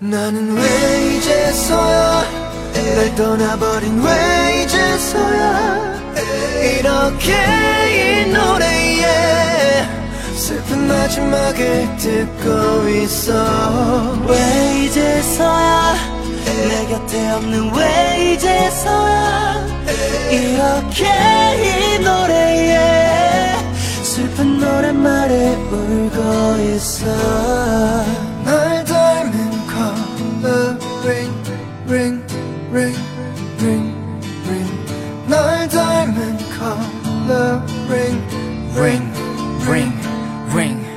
나는 왜 이제서야 날 떠나버린 왜 이제서야 이렇게 이 노래에 슬픈 마지막을 듣고 있어. 왜 이제서야 내 곁에 없는 왜 이제서야 이렇게 이 노래에 슬픈 노랫말에 울고 있어 ring, ring, ring, ring, ring. Nine diamond color ring, ring, ring, ring. ring.